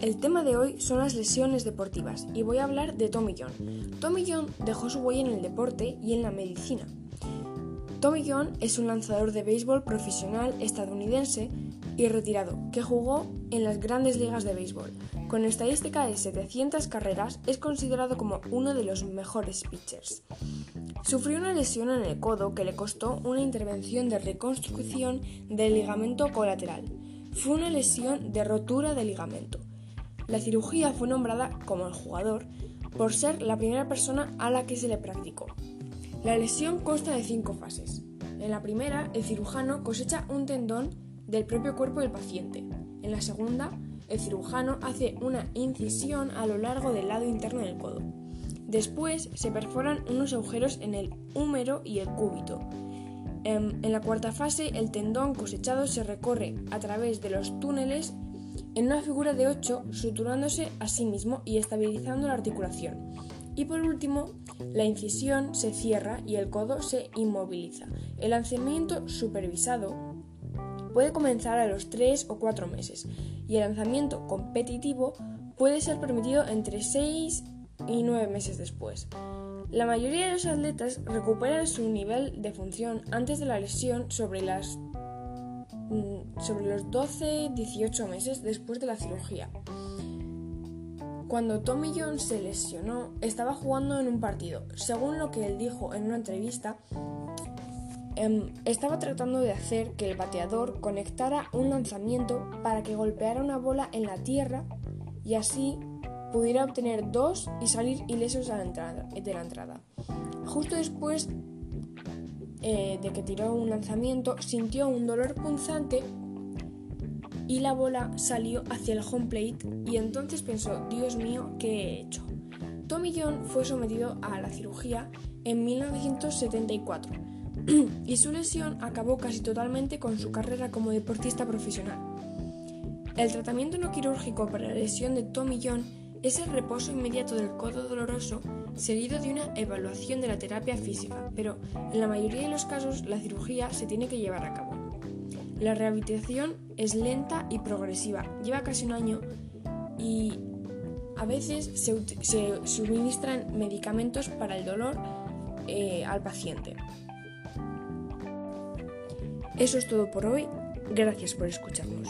El tema de hoy son las lesiones deportivas y voy a hablar de Tommy John. Tommy John dejó su huella en el deporte y en la medicina. Tommy John es un lanzador de béisbol profesional estadounidense y retirado que jugó en las grandes ligas de béisbol. Con estadística de 700 carreras es considerado como uno de los mejores pitchers. Sufrió una lesión en el codo que le costó una intervención de reconstrucción del ligamento colateral. Fue una lesión de rotura de ligamento. La cirugía fue nombrada como el jugador por ser la primera persona a la que se le practicó. La lesión consta de cinco fases. En la primera, el cirujano cosecha un tendón del propio cuerpo del paciente. En la segunda, el cirujano hace una incisión a lo largo del lado interno del codo. Después se perforan unos agujeros en el húmero y el cúbito. En, la cuarta fase, el tendón cosechado se recorre a través de los túneles en una figura de 8 suturándose a sí mismo y estabilizando la articulación. Y por último, la incisión se cierra y el codo se inmoviliza. El lanzamiento supervisado puede comenzar a los 3 o 4 meses y el lanzamiento competitivo puede ser permitido entre 6 y 9 meses después. La mayoría de los atletas recuperan su nivel de función antes de la lesión sobre las sobre los 12-18 meses después de la cirugía. Cuando Tommy John se lesionó, estaba jugando en un partido. Según lo que él dijo en una entrevista, em, estaba tratando de hacer que el bateador conectara un lanzamiento para que golpeara una bola en la tierra y así pudiera obtener dos y salir ilesos de la entrada. Justo después eh, de que tiró un lanzamiento, sintió un dolor punzante y la bola salió hacia el home plate y entonces pensó, Dios mío, ¿qué he hecho? Tommy John fue sometido a la cirugía en 1974 y su lesión acabó casi totalmente con su carrera como deportista profesional. El tratamiento no quirúrgico para la lesión de Tommy John es el reposo inmediato del codo doloroso seguido de una evaluación de la terapia física, pero en la mayoría de los casos la cirugía se tiene que llevar a cabo. La rehabilitación es lenta y progresiva, lleva casi un año y a veces se, suministran medicamentos para el dolor eh, al paciente. Eso es todo por hoy. Gracias por escucharnos.